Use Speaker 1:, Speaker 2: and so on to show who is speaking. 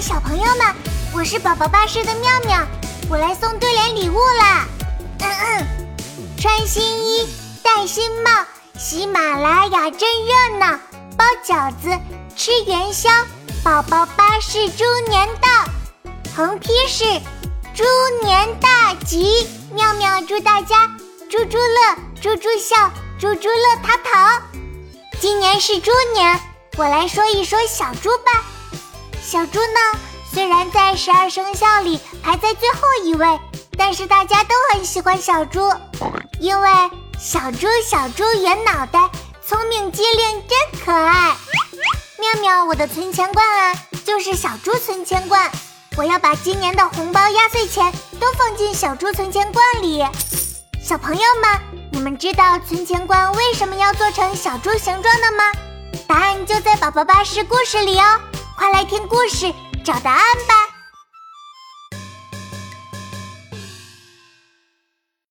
Speaker 1: 小朋友们，我是宝宝巴士的妙妙，我来送对联礼物啦！嗯嗯，穿新衣，戴新帽，喜马拉雅真热闹，包饺子，吃元宵，宝宝巴士猪年到，横批是猪年大吉，妙妙祝大家猪猪乐，猪猪笑，猪猪乐淘淘。今年是猪年，我来说一说小猪吧。小猪呢，虽然在十二生肖里排在最后一位，但是大家都很喜欢小猪，因为小猪小猪圆脑袋，聪明机灵真可爱。妙妙，我的存钱罐啊，就是小猪存钱罐，我要把今年的红包、压岁钱都放进小猪存钱罐里。小朋友们，你们知道存钱罐为什么要做成小猪形状的吗？答案就在宝宝巴士故事里哦。快来听故事，找答案吧。